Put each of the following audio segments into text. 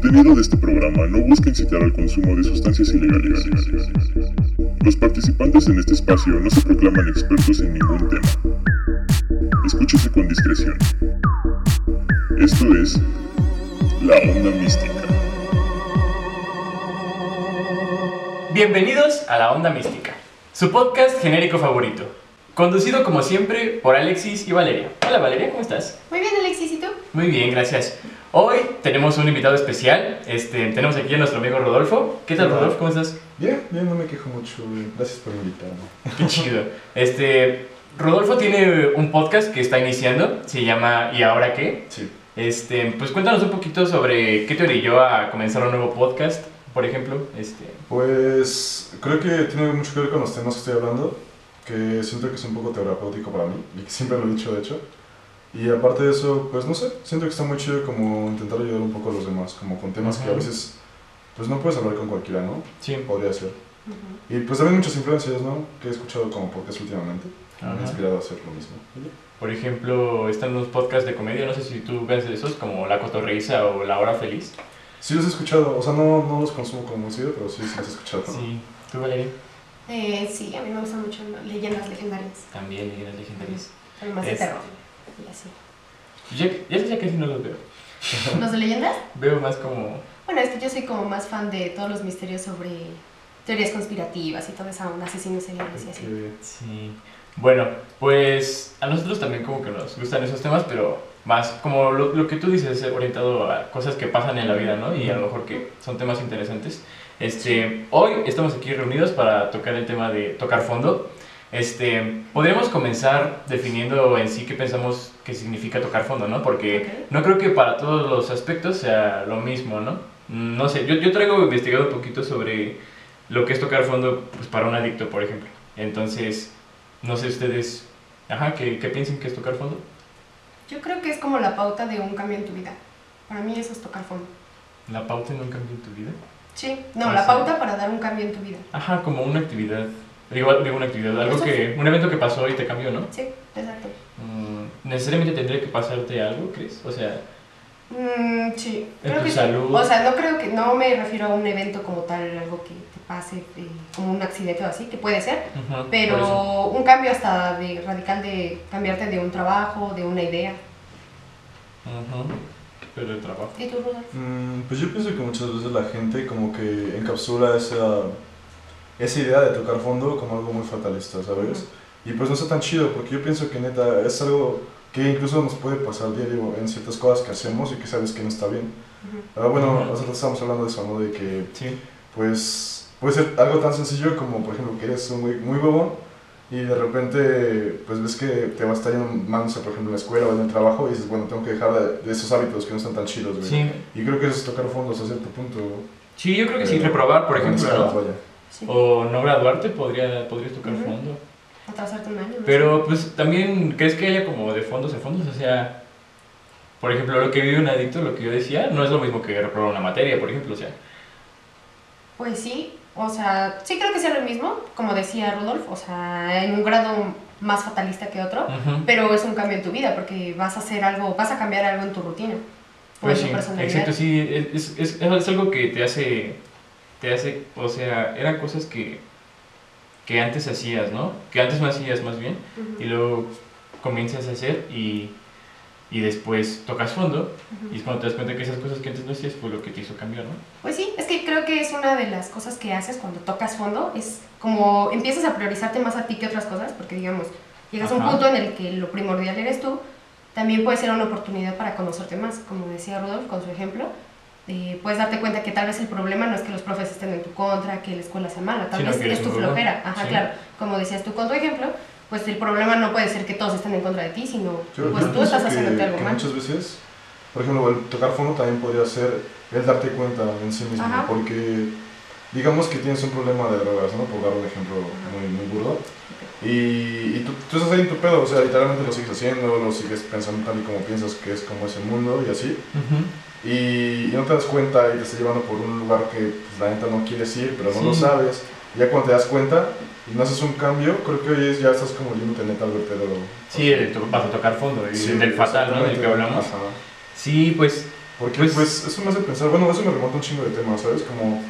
contenido de este programa no busca incitar al consumo de sustancias ilegales. Los participantes en este espacio no se proclaman expertos en ningún tema. Escúchese con discreción. Esto es La Onda Mística. Bienvenidos a La Onda Mística, su podcast genérico favorito. Conducido como siempre por Alexis y Valeria. Hola Valeria, ¿cómo estás? Muy bien, Alexis, ¿y tú? Muy bien, gracias. Hoy tenemos un invitado especial. Este, tenemos aquí a nuestro amigo Rodolfo. ¿Qué tal, Hola. Rodolfo? ¿Cómo estás? Bien, bien, no me quejo mucho. Gracias por invitarme. Qué chido. Este, Rodolfo tiene un podcast que está iniciando. Se llama ¿Y ahora qué? Sí. Este, pues cuéntanos un poquito sobre qué te orilló a comenzar un nuevo podcast, por ejemplo. Este, Pues creo que tiene mucho que ver con los temas que estoy hablando, que siento que es un poco terapéutico para mí, y que siempre lo he dicho de hecho. Y aparte de eso, pues no sé, siento que está muy chido como intentar ayudar un poco a los demás, como con temas que a Ajá. veces pues no puedes hablar con cualquiera, ¿no? sí. Podría ser. Y pues también muchas influencias, ¿no? Que he escuchado como podcast últimamente. Me han Ajá. inspirado a hacer lo mismo. Por ejemplo, están unos podcasts de comedia, no sé si tú ves de esos, como La Cotorreíza o La Hora Feliz. Sí los he escuchado, o sea, no, no los consumo como seguido, pero sí, sí los he escuchado. Sí. ¿Tú, Valeria? Eh, sí, a mí me gustan mucho ¿no? leyendas legendarias, También, leyendas legendarias. son más de terror y así. Ya, ya, ya casi no los veo. ¿Los de leyendas? Veo más como... Bueno, es que yo soy como más fan de todos los misterios sobre teorías conspirativas y toda esa onda, asesinos seriales y así. Sí. Bueno, pues a nosotros también como que nos gustan esos temas, pero más como lo, lo que tú dices, eh, orientado a cosas que pasan en la vida, ¿no? Y a lo mejor que son temas interesantes. Este, hoy estamos aquí reunidos para tocar el tema de tocar fondo. Este, podríamos comenzar definiendo en sí qué pensamos que significa tocar fondo, ¿no? Porque Ok. no creo que para todos los aspectos sea lo mismo, ¿no? No sé, yo, yo traigo investigado un poquito sobre lo que es tocar fondo pues, para un adicto, por ejemplo. Entonces, no sé ustedes, ajá, ¿qué, qué piensan que es tocar fondo? Yo creo que es como la pauta de un cambio en tu vida. Para mí eso es tocar fondo. ¿La pauta en un cambio en tu vida? Sí, no, Ah, la pauta para dar un cambio en tu vida. Ajá, como una actividad. Digo, digo una actividad, algo que, un evento que pasó y te cambió, ¿no? Sí, exacto. Mm, ¿Necesariamente tendría que pasarte algo, crees? O sea, Mm, sí, ¿En creo tu que sí. salud? O sea, no creo que, no me refiero a un evento como tal, algo que te pase, eh, como un accidente o así, que puede ser, por eso. pero un cambio hasta de radical de cambiarte de un trabajo, de una idea. Ujú, Pero el trabajo. ¿Y tú? Mm, pues yo pienso que muchas veces la gente como que encapsula esa, esa idea de tocar fondo como algo muy fatalista, ¿sabes? Y pues no está tan chido porque yo pienso que neta es algo que incluso nos puede pasar diario en ciertas cosas que hacemos y que sabes que no está bien. Ah, bueno, nosotros estamos hablando de eso, ¿no? De que Sí. pues puede ser algo tan sencillo como por ejemplo que eres un güey muy huevón y de repente pues ves que te va a estar yendo mal, por ejemplo en la escuela o en el trabajo y dices, bueno, tengo que dejar de, de esos hábitos que no están tan chidos, güey. Sí. Y creo que eso es tocar fondos a cierto punto. Sí, yo creo que sí, Eh, reprobar, por ejemplo, escalas, ¿no? vaya. Sí. O no graduarte, podría, podrías tocar Ujú. fondo. Atrasarte un año. no Pero pues también, ¿crees que haya como de fondos en fondos? O sea, por ejemplo, lo que vive un adicto, lo que yo decía, no es lo mismo que reprobar una materia, por ejemplo, o sea. Pues sí, o sea, sí creo que sea lo mismo, como decía Rudolf, o sea, en un grado más fatalista que otro, ujú. pero es un cambio en tu vida porque vas a hacer algo, vas a cambiar algo en tu rutina. o Pues sí, exacto, sí, es, es, es algo que te hace, te hace, o sea, eran cosas que, que antes hacías, ¿no? Que antes no hacías más bien, Ujú. y luego comienzas a hacer y, y después tocas fondo, Ujú. y es cuando te das cuenta que esas cosas que antes no hacías fue lo que te hizo cambiar, ¿no? Pues sí, es que creo que es una de las cosas que haces cuando tocas fondo, es como empiezas a priorizarte más a ti que otras cosas, porque digamos, llegas a un Ajá. punto en el que lo primordial eres tú, también puede ser una oportunidad para conocerte más, como decía Rudolf con su ejemplo, eh, puedes darte cuenta que tal vez el problema no es que los profes estén en tu contra, que la escuela sea mala, tal Sino vez es tu flojera, ajá, Sí. claro, como decías tú con tu ejemplo, pues el problema no puede ser que todos estén en contra de ti, sino Yo- pues yo tú estás haciéndote algo que mal. Muchas veces, por ejemplo, el tocar fondo también podría ser el darte cuenta en sí mismo, Ajá. porque digamos que tienes un problema de drogas, ¿no? Por dar un ejemplo muy, muy burdo. Y, y tú, tú estás ahí en tu pedo, o sea, literalmente lo sigues haciendo, lo sigues pensando tal y como piensas que es como ese mundo y así. Y, y no te das cuenta y te estás llevando por un lugar que pues, la neta no quieres ir, pero no lo Sí. sabes. Y ya cuando te das cuenta y no haces un cambio, creo que hoy es, ya estás como yéndote neta al vertedero. Sí, el vas a tocar fondo, y Sí, del fatal, ¿no? Del que hablamos. Ajá. Sí, pues Porque Pues- pues, eso me hace pensar, bueno, eso me remonta un chingo de temas, ¿sabes? Como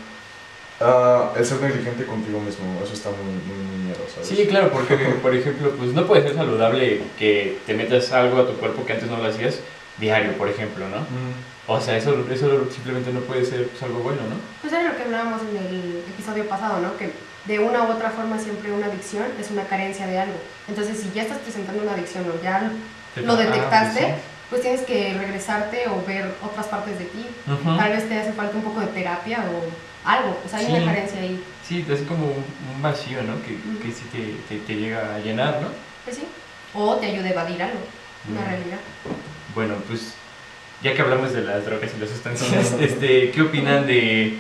ah, el ser negligente contigo mismo, eso está muy, muy, muy miedo, ¿sabes? Sí, claro, porque por ejemplo, pues no puede ser saludable que te metas algo a tu cuerpo que antes no lo hacías diario, por ejemplo, ¿no? Mm, O sea, eso, eso simplemente no puede ser pues, algo bueno, ¿no? Pues era lo que hablábamos en el episodio pasado, ¿no? Que de una u otra forma siempre una adicción es una carencia de algo. Entonces, si ya estás presentando una adicción o ya lo Ah, detectaste, pues pues tienes que regresarte o ver otras partes de ti. Tal vez te hace falta un poco de terapia o algo. O sea, hay Sí. una carencia ahí. Sí, es como un, un vacío, ¿no? Que, Ujú. que sí te, te, te llega a llenar, ¿no? Pues sí. O te ayude a evadir algo, una Mm. realidad. Bueno, pues ya que hablamos de las drogas y las sustancias, este, ¿qué opinan de,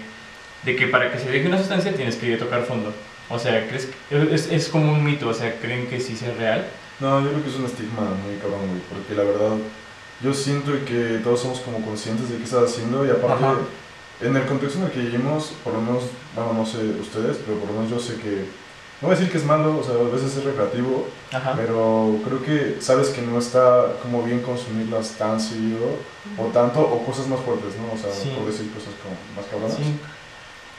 de que para que se deje una sustancia tienes que tocar fondo? O sea, ¿crees que es, es como un mito? O sea, ¿creen que sí sea real? No, yo creo que es un estigma muy cabrón, güey, porque la verdad, yo siento que todos somos como conscientes de qué estás haciendo y aparte, Ajá. En el contexto en el que vivimos, por lo menos, bueno, no sé ustedes, pero por lo menos yo sé que, no voy a decir que es malo, o sea, a veces es recreativo, Ajá. pero creo que sabes que no está como bien consumirlas tan seguido o tanto, o cosas más fuertes, ¿no? O sea, Sí. por decir cosas como más cabronas. Sí.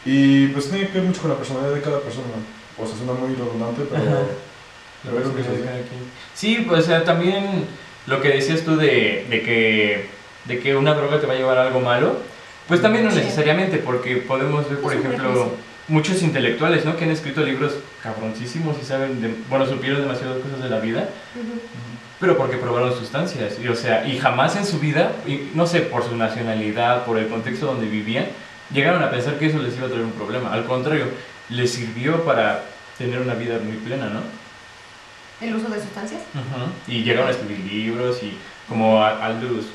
Y pues tiene que ver mucho con la personalidad de cada persona. O sea, suena muy redundante, pero... Creo que. Sí, pues o sea, también lo que decías tú de, de que, de que una droga te va a llevar a algo malo, pues también no necesariamente, porque podemos ver, por ejemplo, muchos intelectuales, ¿no? Que han escrito libros cabroncísimos y saben, de, bueno, supieron demasiadas cosas de la vida, pero porque probaron sustancias, y, o sea, y jamás en su vida, y no sé, por su nacionalidad, por el contexto donde vivían, llegaron a pensar que eso les iba a traer un problema. Al contrario, les sirvió para tener una vida muy plena, ¿no? El uso de sustancias. Y llegaron a escribir libros y como Aldous,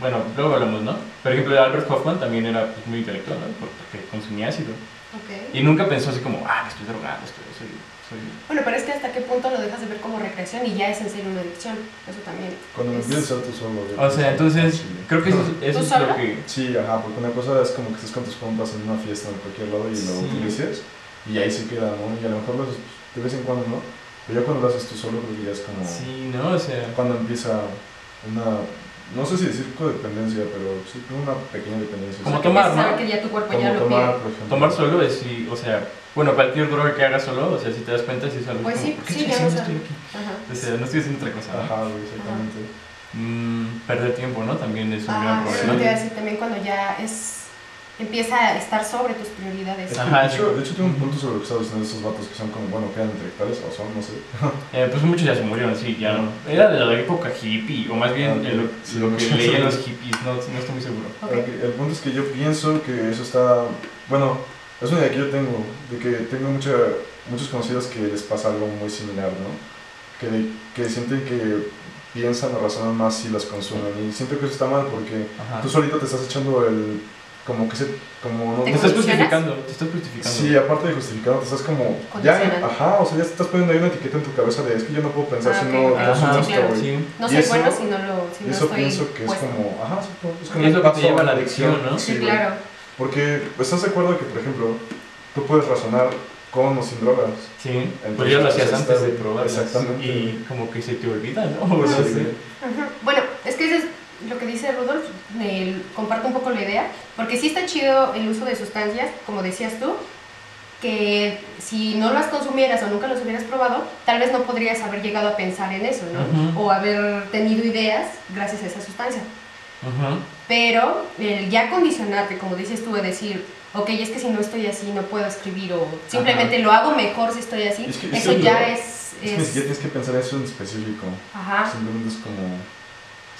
bueno, luego hablamos, ¿no? Por ejemplo, Albert Hoffman también era pues, muy intelectual, ¿no? Porque consumía ácido. Ok. Y nunca pensó así como, ah, me estoy drogando, estoy, soy, soy... Bueno, pero es que hasta qué punto lo dejas de ver como recreación y ya es en serio una adicción. Eso también. Cuando es- empiezas a ser tú solo. O sea, entonces, sí. creo que eso, es- eso ¿Tú es solo? lo que... Sí, ajá, porque una cosa es como que estés con tus compas en una fiesta en cualquier lado y lo Sí. utilices y ahí se queda, ¿no? Y a lo mejor lo haces pues, de vez en cuando, ¿no? Pero ya cuando lo haces tú solo creo que ya es como... Sí, ¿no? O sea... Cuando empieza una... No sé si decir codependencia, pero sí, una pequeña dependencia. Como O sea, tomar, ¿no? que ya tu cuerpo Como ya lo tomar, pide. por ejemplo. Tomar solo es, sí, o sea, bueno, cualquier droga que hagas solo, o sea, si te das cuenta, si es algo Pues como, sí, ¿por qué sí, estoy ya no haciendo sabe. esto aquí? Ajá. O sea, no estoy haciendo otra cosa, ¿no? Ajá, güey, exactamente. Mm, perder tiempo, ¿no? También es un gran Ah, eso problema. te iba a decir también cuando ya es empieza a estar sobre tus prioridades. Ajá, de, hecho, sí. de hecho, tengo un punto sobre lo que estaba diciendo de esos vatos que son como, bueno, que eran intelectuales o son, no sé. Eh, pues muchos ya se murieron, sí, ya no. Era de la época hippie, o más bien Ah, lo, sí, lo no que leían los hippies, no, no estoy muy seguro. El punto es que yo pienso que eso está, bueno, es una idea que yo tengo, de que tengo mucha, muchos conocidos que les pasa algo muy similar, ¿no? Que, que sienten que piensan o razonan más si las consumen y siento que eso está mal porque Ajá. tú solito te estás echando el, como que se, como no, Te ¿Te estás justificando, te estás justificando. Sí, aparte de justificado, te estás como, ya, ajá, o sea, ya te estás poniendo ahí una etiqueta en tu cabeza de es que yo no puedo pensar Ah, si ok, no, no Ajá, soy Sí, esto, claro. güey. sí. No soy bueno si no lo si Y no eso estoy pienso que es como, ajá, es como, es lo que te lleva a la adicción, ¿no? Sí, güey. claro. Porque estás de acuerdo que, por ejemplo, tú puedes razonar con o sin drogas. Sí, pues Entonces, ya lo hacías está antes de probarlas. Exactamente. Y como que se te olvida, ¿no? O no Sí, sé. güey. Bueno, es que eso es lo que dice Rudolf, el- comparto un poco la idea, porque sí está chido el uso de sustancias, como decías tú, que si no las consumieras o nunca las hubieras probado, tal vez no podrías haber llegado a pensar en eso, ¿no? Ujú. O haber tenido ideas gracias a esa sustancia. Ujú. Pero el ya condicionarte, como dices tú, de decir, ok, es que si no estoy así no puedo escribir o simplemente lo hago mejor si estoy así, Es que- es eso ya lo- es... Es que es- siquiera tienes que pensar eso en específico. Ajá. Simplemente es como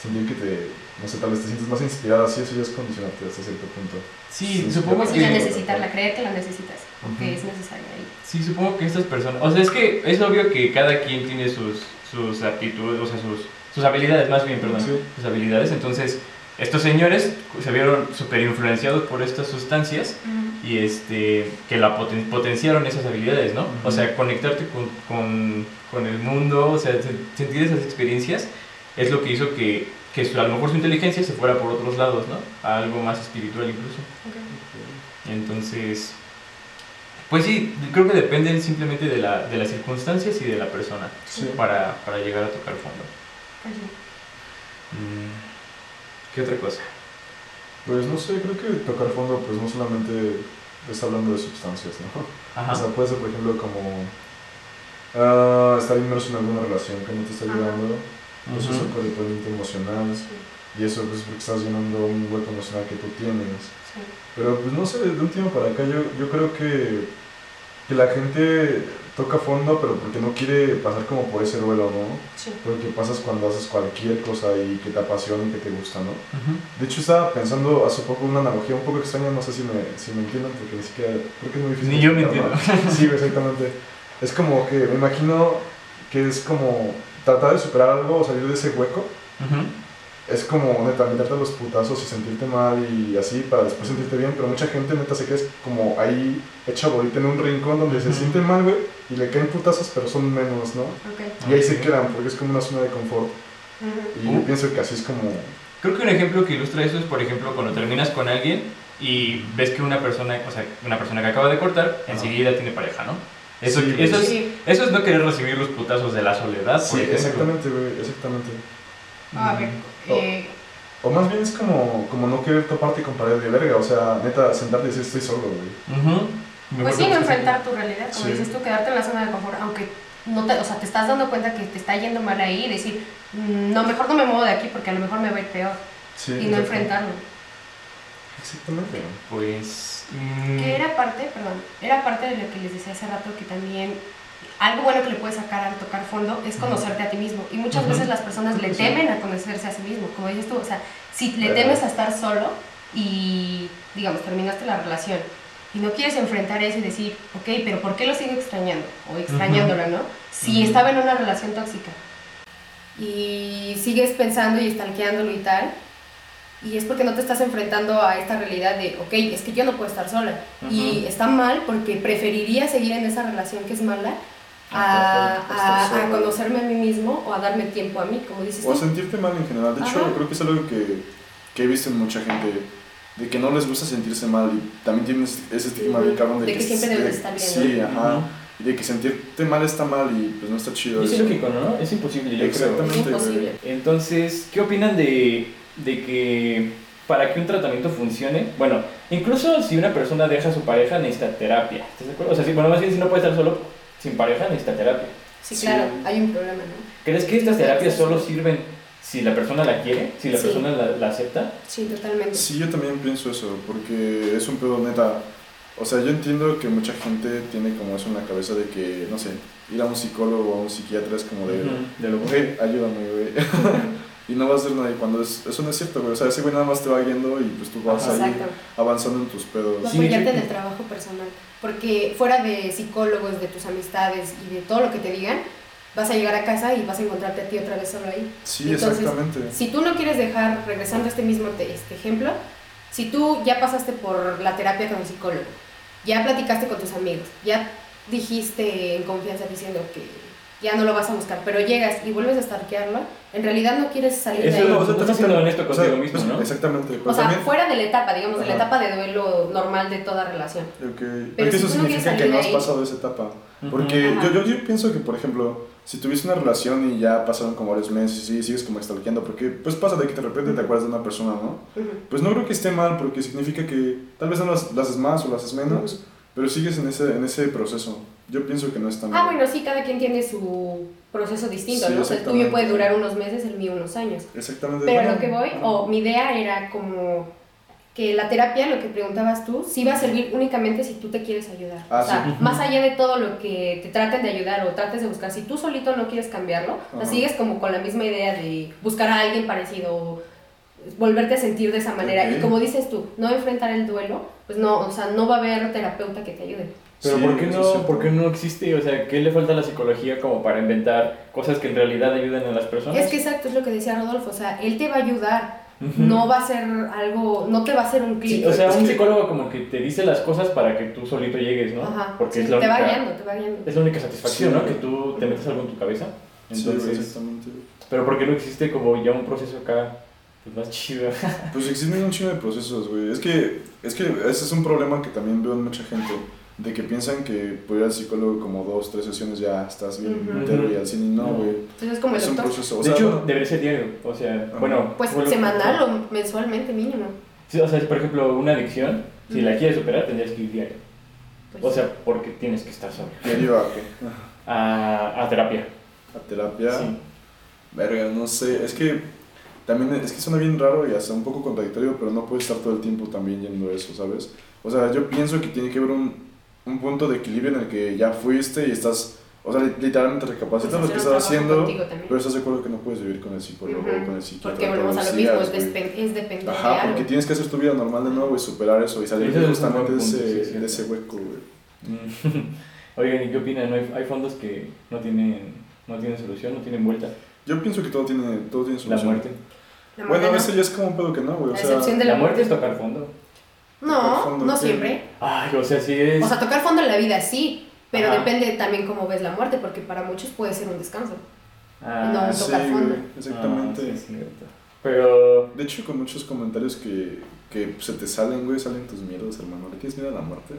sentir que te, no sé, tal vez te sientes más inspirada, así eso ya es condicionarte hasta cierto punto. Sí, Sí, supongo que... necesitarla, creer que la necesitas, Ujú. es necesaria ahí. Sí, supongo que estas personas, o sea, es que es obvio que cada quien tiene sus, sus aptitudes, o sea, sus, sus habilidades, más bien, perdón, Sí. sus habilidades. Entonces, estos señores se vieron súper influenciados por estas sustancias y este, que la poten- potenciaron esas habilidades, ¿no? O sea, conectarte con, con, con el mundo, o sea, se- sentir esas experiencias es lo que hizo que, que su- a lo mejor su inteligencia se fuera por otros lados, ¿no? A algo más espiritual incluso. Entonces, pues sí, creo que dependen simplemente de, la, de las circunstancias y de la persona Sí. para, para llegar a tocar fondo. Pues sí. Mm, ¿Qué otra cosa? Pues no sé, creo que tocar fondo pues no solamente está hablando de sustancias, ¿no? Ajá. O sea, puede ser por ejemplo como ah, estar inmerso en alguna relación que no te está Ajá. Eso Ujú. codependiente emocional, Sí, y eso pues porque estás llenando un hueco emocional que tú tienes. sí. Pero pues no sé, de un tiempo para acá yo, yo creo que, que la gente toca fondo, pero porque no quiere pasar como por ese duelo, ¿no? Sí. Porque pasas cuando haces cualquier cosa y que te apasiona y que te gusta, ¿no? De hecho estaba pensando hace poco una analogía un poco extraña, no sé si me, si me entiendan, porque ni siquiera, creo que es muy difícil. Ni yo me ¿no? Sí, exactamente. Es como que me imagino que es como tratar de superar algo o salir de ese hueco. Ujú. Es como neta, meterte los putazos y sentirte mal y así para después sentirte bien, pero mucha gente neta se queda como ahí hecha bolita en un rincón donde se Ujú. siente mal, güey, y le caen putazos, pero son menos, ¿no? Ok. Y ahí se Ok. quedan porque es como una zona de confort. Ujú. Y Uh. yo pienso que así es como... Creo que un ejemplo que ilustra eso es, por ejemplo, cuando terminas con alguien y ves que una persona, o sea, una persona que acaba de cortar, enseguida tiene pareja, ¿no? Eso, Sí, eso, es, Sí. eso es no querer recibir los putazos de la soledad, Sí, ejemplo. exactamente, güey, exactamente. A ver, eh, O más bien es como, como no querer toparte con pared de verga, o sea, neta, sentarte y decir estoy solo, güey. Pues sí, no enfrentar tu realidad, como Sí. dices tú, quedarte en la zona de confort, aunque no te, o sea, te estás dando cuenta que te está yendo mal ahí y decir, "Mm, no, mejor no me muevo de aquí porque a lo mejor me va a ir peor Sí, y no enfrentarlo. Exactamente. Pues... mm, Que era parte, perdón, era parte de lo que les decía hace rato que también algo bueno que le puedes sacar al tocar fondo es conocerte a ti mismo. Y muchas veces las personas le temen a conocerse a sí mismo, como dices tú, o sea, si le temes a estar solo y, digamos, terminaste la relación y no quieres enfrentar eso y decir, ok, pero ¿por qué lo sigo extrañando? O extrañándola, ¿no? Si estaba en una relación tóxica. Y sigues pensando y estalqueándolo y tal, y es porque no te estás enfrentando a esta realidad de, ok, es que yo no puedo estar sola. Y Ujú. está mal porque preferiría seguir en esa relación que es mala Ajá, a, a- a conocerme a mí mismo o a darme tiempo a mí, como dices O a sentirte mal en general. De hecho, Ajá. creo que es algo que, que he visto en mucha gente, de que no les gusta sentirse mal y también tienes ese estigma bien cabrón de, De que siempre debes de- estar bien, Sí, ¿no? ajá. Y de que sentirte mal está mal y pues no está chido. Y es eso. ilógico, ¿no? Es imposible, yo creo. Exactamente. Es imposible. Entonces, ¿qué opinan de, de que para que un tratamiento funcione, bueno, incluso si una persona deja a su pareja necesita terapia, ¿estás de acuerdo? O sea, si, bueno, más bien si no puede estar solo sin pareja necesita terapia. Sí, Sí. claro, hay un problema, ¿no? ¿Crees que estas terapias solo sirven si la persona la quiere, si la Sí. persona la, la acepta? Sí, totalmente. Sí, yo también pienso eso, porque es un pedo neta. O sea, yo entiendo que mucha gente tiene como eso en la cabeza de que, no sé, ir a un psicólogo o a un psiquiatra es como de, Ujú, de lo güey, ayúdame, güey. y no va a ser nadie cuando es, eso no es cierto, güey. O sea, ese güey nada más te va guiando y pues tú vas ahí Exacto. avanzando en tus pedos. No Sí, apoyarte sí. en el trabajo personal. Porque fuera de psicólogos, de tus amistades y de todo lo que te digan, vas a llegar a casa y vas a encontrarte a ti otra vez solo ahí. Sí, Entonces, exactamente. Si tú no quieres dejar, regresando a este mismo te- este ejemplo, si tú ya pasaste por la terapia con el psicólogo, ya platicaste con tus amigos, ya dijiste en confianza diciendo que ya no lo vas a buscar, pero llegas y vuelves a stalkearlo, en realidad no quieres salir Eso de ahí. no, no estás siendo honesto o sea, contigo mismo, pues, ¿no? Exactamente. O sea, también, fuera de la etapa, digamos, de la Ajá. etapa de duelo normal de toda relación. Ok, Pero si eso significa que no has ahí- pasado esa etapa. Porque Ajá. yo, yo, yo pienso que, por ejemplo, si tuviste una relación y ya pasaron como varios meses y sigues como stalkeando, porque pues pasa de que de repente te acuerdas de una persona, ¿no? Ujú. Pues no creo que esté mal, porque significa que tal vez no las, las haces más o las haces menos, pero sigues en ese, en ese proceso. Yo pienso que no está mal. Ah, bueno, sí, cada quien tiene su proceso distinto, Sí, ¿no? O sea, el tuyo puede durar unos meses, el mío unos años. Exactamente. Pero bueno, lo que voy, o mi idea era como que la terapia, lo que preguntabas tú, sí va a servir únicamente si tú te quieres ayudar. Ah, o sea, sí. Más allá de todo lo que te traten de ayudar o trates de buscar, si tú solito no quieres cambiarlo, o sea, Ajá. sigues como con la misma idea de buscar a alguien parecido, volverte a sentir de esa manera. Ok. Y como dices tú, no enfrentar el duelo, pues no, o sea, no va a haber terapeuta que te ayude. Pero Sí, ¿por, qué no. ¿por qué no existe? O sea, ¿qué le falta a la psicología como para inventar cosas que en realidad ayuden a las personas? Es que exacto, es lo que decía Rodolfo, o sea, él te va a ayudar, no va a ser algo, no te va a hacer un Sí, clic. o sea, Es un que- psicólogo como que te dice las cosas para que tú solito llegues, ¿no? Ajá, Porque sí, es la te va única, guiando, te va guiando. es la única satisfacción, Sí. ¿no? Que tú te metes algo en tu cabeza. Sí, Entonces, exactamente. pero ¿por qué no existe como ya un proceso acá pues, más chido? Pues existen un chingo de procesos, güey. Es que, es que ese es un problema que también veo en mucha gente. De que piensan que por ir al psicólogo como dos, tres sesiones ya estás bien Ujú. entero y al cine. No, güey. Entonces es como el Es un doctor. proceso. O de hecho, debería ser diario. O sea, bueno. Pues bueno, semanal o mensualmente mínimo. Sí, o sea, por ejemplo, una adicción, si la quieres superar, tendrías que ir diario. Pues, O sea, porque tienes que estar solo. ¿Diario a qué? A, a terapia. A terapia. Sí. Verga, no sé, es que también es que suena bien raro y hasta un poco contradictorio, pero no puedes estar todo el tiempo también yendo a eso, ¿sabes? O sea, yo pienso que tiene que haber un, un punto de equilibrio en el que ya fuiste y estás, o sea, li- literalmente recapacitas pues, lo que estás haciendo, pero estás de acuerdo que no puedes vivir con el psicólogo o Ujú. con el psiquiatra Porque volvemos a lo mismo, días, es, es depender de Ajá, algo. porque tienes que hacer tu vida normal de nuevo y superar eso y salir es un justamente buen de punto, sí, ese, es cierto. de ese hueco, güey. Oigan, ¿y qué opinan? ¿No hay, hay fondos que no tienen, no tienen solución, no tienen vuelta? Yo pienso que todo tiene, todo tiene La solución. muerte. La Bueno, muerte veces ya es como un pedo que no, güey. O La sea, excepción de La la muerte muerte. es tocar fondo. No, Tocar fondo, no siempre. Ay, o sea, sí es... O sea, tocar fondo en la vida sí, pero Ajá. depende también cómo ves la muerte, porque para muchos puede ser un descanso. Ah, no, sí, tocar fondo. güey, exactamente. Ah, sí. Pero... De hecho, con muchos comentarios que, que se te salen, güey, salen tus miedos, hermano. ¿Le tienes miedo a la muerte?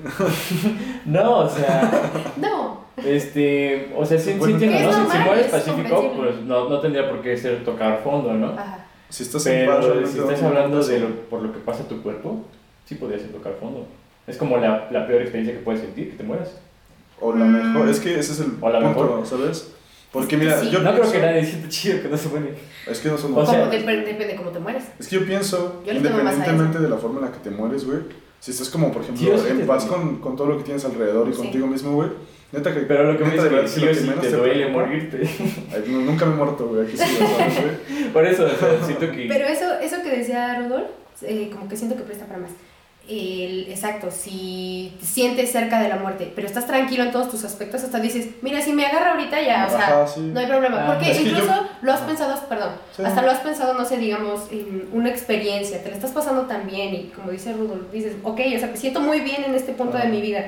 No, o sea, No, este, o sea, sí, sí Bueno, entiendo, ¿no? Si- mueres es pacífico, pues no, no tendría por qué ser tocar fondo, ¿no? ajá. Si estás en paz, Pero realmente si estás hablando de lo, por lo que pasa a tu cuerpo, sí podría ser tocar fondo. Es como la, la peor experiencia que puedes sentir, que te mueras. O la Mm. mejor, es que ese es el O la punto, mejor. ¿sabes? Porque mira, sí. yo no creo pienso, que nadie sienta chido que no se muere. Es que no son O sea- depende cómo te mueres. Es que yo pienso, Yo independientemente de la forma en la que te mueres, güey, si estás como, por ejemplo, Sí en paz con, con todo lo que tienes alrededor y Sí. contigo mismo, güey, neta que... Pero lo que me dice de que sí te duele morirte. Ay, no, nunca me he muerto, güey, aquí sí, ¿sabes, güey? Por eso, o sea, siento que... Pero eso, eso que decía Rudolf, eh, como que siento que presta para más. El, exacto, si te sientes cerca de la muerte, pero estás tranquilo en todos tus aspectos, hasta dices, mira, si me agarra ahorita ya, o sea, Ajá, sí. no hay problema. Ah, Porque incluso yo- lo has Ajá. pensado, perdón, Sí. hasta lo has pensado, no sé, digamos, en una experiencia, te la estás pasando tan bien y como dice Rudolf, dices, ok, o sea, me siento muy bien en este punto de Ajá. mi vida,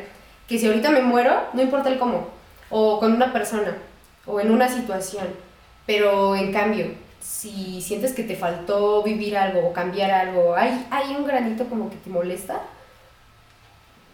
que si ahorita me muero, no importa el cómo, o con una persona, o en una situación, pero en cambio, si sientes que te faltó vivir algo o cambiar algo, hay, hay un granito como que te molesta,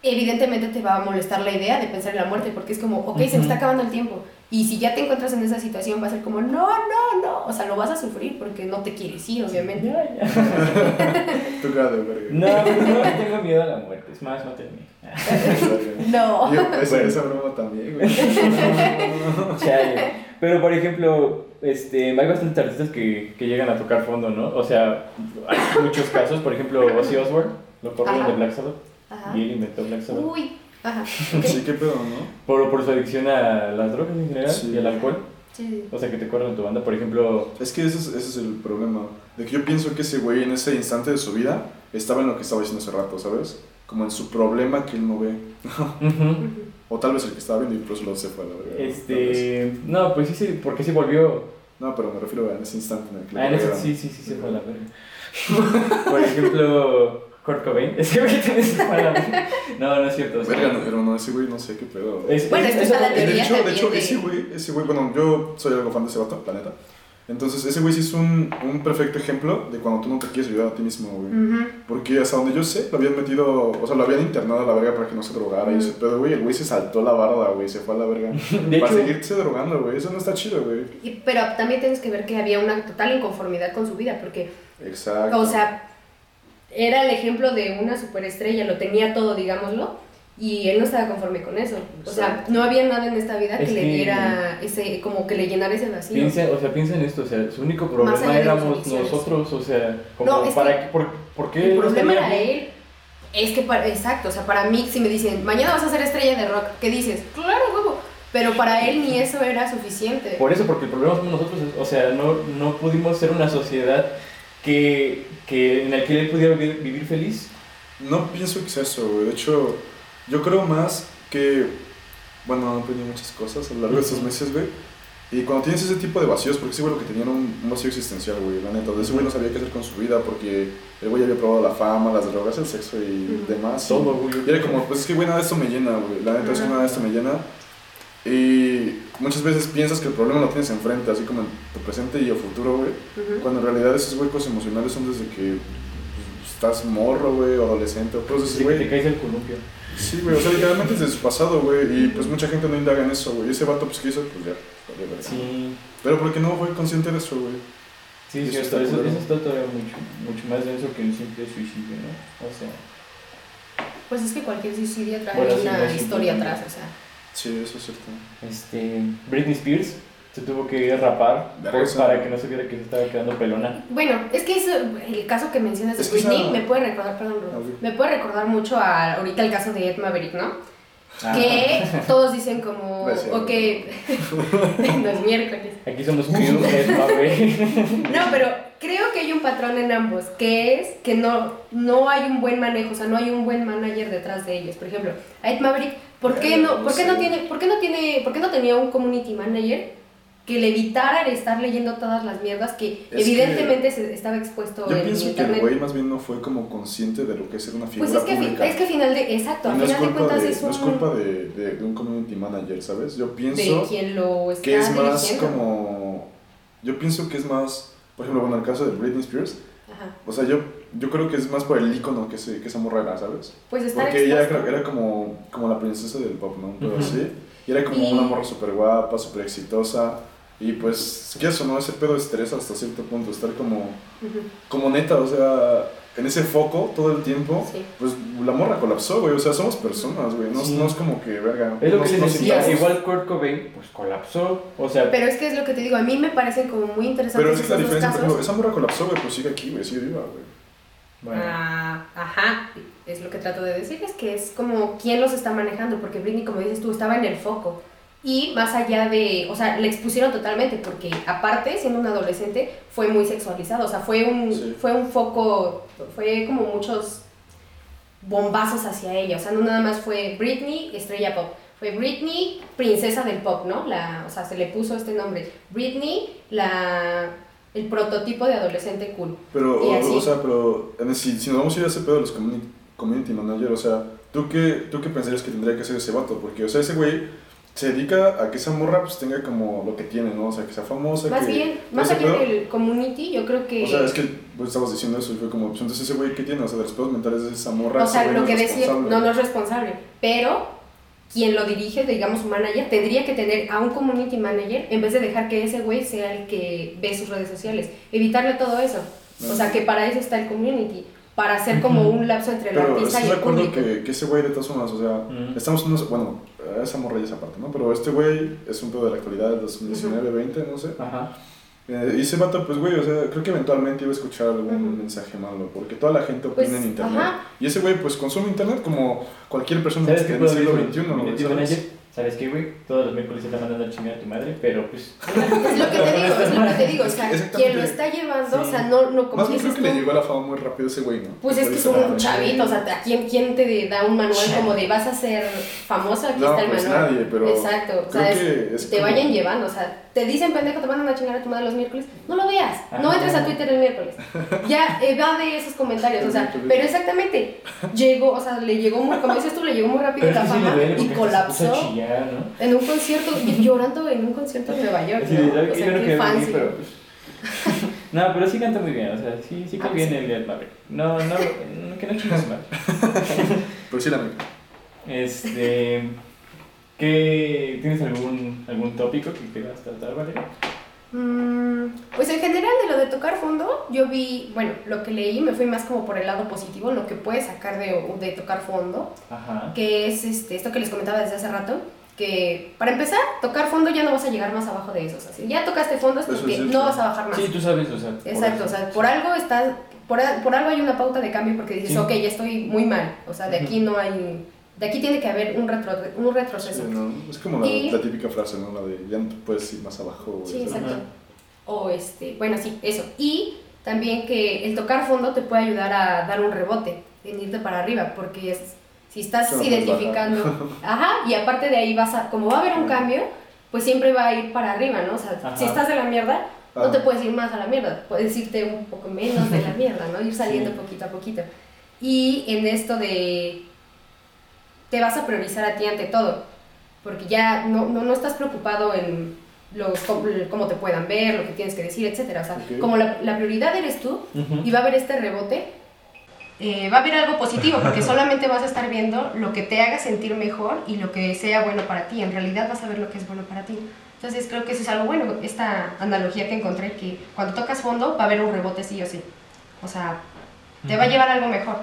evidentemente te va a molestar la idea de pensar en la muerte, porque es como, ok, se me está acabando el tiempo. Y si ya te encuentras en esa situación, va a ser como, no, no, no. O sea, lo vas a sufrir porque no te quieres ir, obviamente. Ya. Tu cara de verga. No, no tengo miedo a la muerte. Es más, mátenme. No. Yo, esa, Bueno. esa broma también, güey. Chale. Pero, por ejemplo, este, hay bastantes artistas que, que llegan a tocar fondo, ¿no? O sea, hay muchos casos. Por ejemplo, Ozzy Osbourne, lo corrieron de Black Sabbath. Ajá. Y él inventó Black Sabbath. Uy. Ajá. Sí, qué pedo, ¿no? Por, por su adicción a las drogas en general Sí. y al alcohol. Sí. O sea, que te corren tu banda. Por ejemplo, Es que ese es, ese es el problema. De que yo pienso que ese güey en ese instante de su vida estaba en lo que estaba diciendo hace rato, ¿sabes? Como en su problema que él no ve. O tal vez el que estaba viendo incluso lo se fue la vez. este. No, pues sí, sí, porque sí volvió. No, pero me refiero a en ese instante en el que Ah, en ese- sí, sí, sí, se fue a la verga. Por ejemplo, Kurt Cobain. Es que ahorita se fue a la verga. No, no es cierto. Verga, no, pero no, ese güey no sé qué pedo. es- Bueno, es- está la Y de teoría hecho, de hecho de- ese güey, ese güey, bueno, yo soy algo fan de ese vato, la neta. Entonces, ese güey sí es un, un perfecto ejemplo de cuando tú no te quieres ayudar a ti mismo, güey. Ujú. Porque hasta donde yo sé, lo habían metido, o sea, lo habían internado a la verga para que no se drogara y Mm. ese pedo, güey. El güey se saltó la barda, güey, se fue a la verga. De para hecho, seguirse drogando, güey. Eso no está chido, güey. Y- pero también tienes que ver que había una total inconformidad con su vida, porque Exacto. O sea, era el ejemplo de una superestrella, lo tenía todo, digámoslo, y él no estaba conforme con eso. O sea, no había nada en esta vida que le diera ese, como que le llenara ese vacío. piensa, o sea, piensa en esto. O sea, su único problema éramos nosotros. O sea, como No, para que por, ¿por qué El problema era él. Es que, para, exacto, o sea, para mí, si me dicen, mañana vas a ser estrella de rock, ¿qué dices? Claro, huevo. Pero para él ni eso era suficiente. Por eso, porque el problema somos nosotros. O sea, no, no pudimos ser una sociedad que, que en la que él pudiera vi- vivir feliz. No pienso que sea eso, güey. De hecho, yo creo más que, bueno, aprendí muchas cosas a lo largo de estos meses, güey. Y cuando tienes ese tipo de vacíos, porque ese güey lo que tenía era un, vacío existencial, güey, la neta. Ese güey no sabía qué hacer con su vida porque el güey había probado la fama, las drogas, el sexo y demás. Todo, güey. Y era como, pues es que, güey, nada de esto me llena, güey. La neta es que nada de esto me llena. Y muchas veces piensas que el problema lo tienes enfrente, así como en tu presente y el futuro, güey. Cuando en realidad esos huecos emocionales son desde que pues, estás morro, güey, o adolescente, o cosas así, Desde que te güey. caes el columpio. Sí, güey, o sea, literalmente es de su pasado, güey, y pues mucha gente no indaga en eso, güey. Ese vato, pues, ¿qué hizo? Pues ya, vale, verga. Sí. Pero porque no fue consciente de eso, güey. Sí, Eso está eso, culero. eso está todavía mucho, mucho más denso que un simple suicidio, ¿no? O sea, Pues es que cualquier suicidio trae Bueno, sí, una no, sí, historia sí. atrás, o sea. Sí, eso es cierto. este, Britney Spears se tuvo que rapar Verga, pues, esa- para que no se viera que se estaba quedando pelona. Bueno, es que eso, el caso que mencionas de Es que Britney esa- me puede recordar, perdón, me puede recordar mucho a ahorita el caso de Ed Maverick, ¿no? Ah, Que todos dicen como, Gracias. ok, no es miércoles. Aquí somos crew, es Maverick. No, pero creo que hay un patrón en ambos, que es que no, no hay un buen manejo, o sea, no hay un buen manager detrás de ellos. Por ejemplo, a Ed Maverick, ¿por qué no, no por qué no tiene, por qué no tiene, por qué no tenía un community manager que le evitara el estar leyendo todas las mierdas que Es evidentemente se estaba expuesto Yo en pienso que el güey más bien no fue como consciente de lo que es ser una figura Pues es que, pública. es que al final de, exacto, al no es final de cuentas de, es no un es culpa de, de- de un community manager, ¿sabes? Yo de pienso quien lo está que es más como... Yo pienso que es más... Por ejemplo, bueno, el caso de Britney Spears, Ajá. o sea, yo, yo creo que es más por el icono que, se, que esa morra era, ¿sabes? Pues estar Porque ella era, era como, como la princesa del pop, ¿no? Pero Ujú. así. Y era como Y- una morra súper guapa, súper exitosa. Y pues, ¿qué eso, no? Ese pedo estresa hasta cierto punto, estar como, Ujú, como neta, o sea, en ese foco todo el tiempo. sí. Pues la morra colapsó, güey. O sea, somos personas, güey. No, Sí. no es como que, verga. Es lo no- que les no decía, igual Kurt Cobain, pues colapsó. O sea, Pero es que es lo que te digo, a mí me parecen como muy interesantes Pero es la esos dos diferencia, ejemplo, esa morra colapsó, güey, pues sigue aquí, güey, sigue viva, güey. Bueno. Ah, ajá, es lo que trato de decir, es que es como quién los está manejando, porque Britney, como dices tú, estaba en el foco. Y más allá de, o sea, le expusieron totalmente, porque aparte, siendo un adolescente, fue muy sexualizado, o sea, fue un, Sí. fue un foco, fue como muchos bombazos hacia ella, o sea, no nada más fue Britney, estrella pop, fue Britney, princesa del pop, ¿no? La, o sea, se le puso este nombre, Britney, la, el prototipo de adolescente cool. Pero, o, o sea, pero en el- si, si nos vamos a ir a ese pedo de los community, community manager, o sea, ¿tú qué, ¿tú qué pensarías que tendría que hacer ese vato? Porque, o sea, ese güey se dedica a que esa morra pues tenga como lo que tiene, ¿no? O sea, que sea famosa, Más que... bien, más allá del community, yo creo que... O sea, es que pues, estabas diciendo eso y fue como, pues entonces ese güey, ¿qué tiene? O sea, de los pedos mentales de esa morra, o sea, lo que responsable. no, no es responsable, pero quien lo dirige, digamos su manager, tendría que tener a un community manager en vez de dejar que ese güey sea el que ve sus redes sociales, evitarle todo eso. O sea, que para eso está el community, para hacer como un lapso entre el Pero artista ¿estás y el acuerdo público. que, que ese güey de todas formas, o sea, estamos en unos, bueno, esa morra ya es aparte, ¿no? Pero este güey es un pedo de la actualidad del 2019, 20, no sé. Ajá. Eh, y ese vato, pues, güey, o sea, creo que eventualmente iba a escuchar algún mensaje malo, porque toda la gente opina Pues, en internet. ajá. Y ese güey, pues, consume internet como cualquier persona ¿Sabes en qué el siglo? XXI, Community ¿sabes? ¿Sabes qué, güey? Todos los miércoles se está mandando a chingar a tu madre, pero pues. Es lo que te digo, es lo que te digo, o sea, quien lo está llevando, o sea, no, no, como Más creo que le llegó a la fama muy rápido ese güey, ¿no? Pues es que es un chavito, o sea, ¿a quién, quién te da un manual como de vas a ser famoso? Aquí No, está el pues manual. nadie, pero Exacto, o creo sea, que es te como- vayan llevando, o sea, te dicen pendejo, te mandan a chingar a tu madre los miércoles, no lo veas, no entres a Twitter el miércoles. Ya evade esos comentarios, o sea, pero exactamente, llegó, o sea, le llegó muy, como dices tú, le llegó muy rápido la fama y colapsó en un concierto, y llorando en un concierto en Nueva York, de, O "Ay, sea, yo no qué quiero venir, fancy. pero pues. No, pero sí canta muy bien, o sea, sí, sí conviene sí. el Maverick. No, no, no, que no chingas mal. Pero sí la. Este. ¿Qué, ¿Tienes algún, algún tópico que quieras tratar, Valeria? Mm, Pues en general de lo de tocar fondo, yo vi, bueno, lo que leí me fui más como por el lado positivo, lo que puedes sacar de, de tocar fondo, Ajá. que es este, esto que les comentaba desde hace rato, que para empezar, tocar fondo ya no vas a llegar más abajo de eso, o sea, si ya tocaste fondo es porque no vas a bajar más. Sí, tú sabes, o sea. Exacto, o sea, por algo estás, por, por algo hay una pauta de cambio porque dices, Sí. ok, ya estoy muy mal, o sea, de aquí no hay, de aquí tiene que haber un, retro, un retroceso. Sí, ¿no? Es como la, Y- la típica frase, ¿no? La de ya no te puedes ir más abajo. Sí, exacto. Ajá. O este, bueno, sí, eso. Y también que el tocar fondo te puede ayudar a dar un rebote, en irte para arriba, porque es, si estás identificando, ajá, y aparte de ahí vas a, como va a haber un cambio, pues siempre va a ir para arriba, ¿no? O sea, Ajá. si estás de la mierda, no Ah. te puedes ir más a la mierda, puedes irte un poco menos de la mierda, ¿no? Ir saliendo Sí. poquito a poquito. Y en esto de, te vas a priorizar a ti ante todo, porque ya no, no, no estás preocupado en los, cómo, te puedan ver, lo que tienes que decir, etcétera. O sea, Ok. como la, la prioridad eres tú Ujú. y va a haber este rebote, eh, va a haber algo positivo, porque solamente vas a estar viendo lo que te haga sentir mejor y lo que sea bueno para ti. En realidad vas a ver lo que es bueno para ti. Entonces creo que eso es algo bueno, esta analogía que encontré, que cuando tocas fondo va a haber un rebote sí o sí. O sea, te va a llevar algo mejor